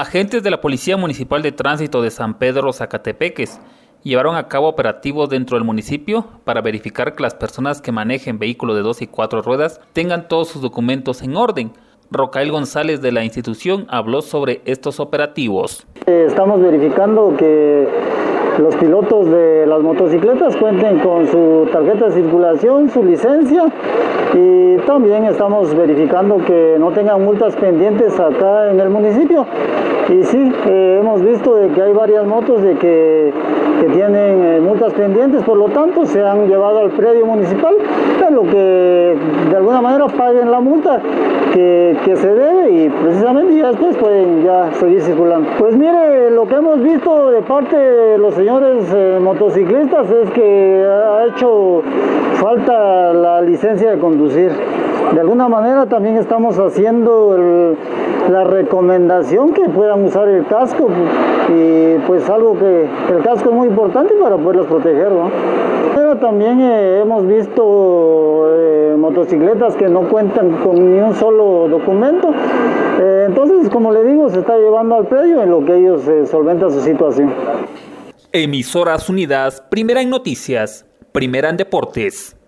Agentes de la Policía Municipal de Tránsito de San Pedro Zacatepeques llevaron a cabo operativos dentro del municipio para verificar que las personas que manejen vehículos de dos y cuatro ruedas tengan todos sus documentos en orden. Rocael González de la institución habló sobre estos operativos. Estamos verificando que los pilotos de las motocicletas cuenten con su tarjeta de circulación, su licencia y también estamos verificando que no tengan multas pendientes acá en el municipio. Y sí, eh, hemos visto de que hay varias motos de que, tienen eh, multas pendientes, por lo tanto se han llevado al predio municipal, pero que alguna manera paguen la multa que, se debe y precisamente ya después pueden ya seguir circulando. Pues mire, lo que hemos visto de parte de los señores eh, motociclistas es que ha hecho falta la licencia de conducir. De alguna manera también estamos haciendo la recomendación que puedan usar el casco y pues algo que el casco es muy importante para poderlos proteger. Pero también eh, hemos visto eh, motocicletas que no cuentan con ni un solo documento. Eh, entonces, como le digo, se está llevando al predio en lo que ellos solventan su situación. Emisoras Unidas, primera en noticias, primera en deportes.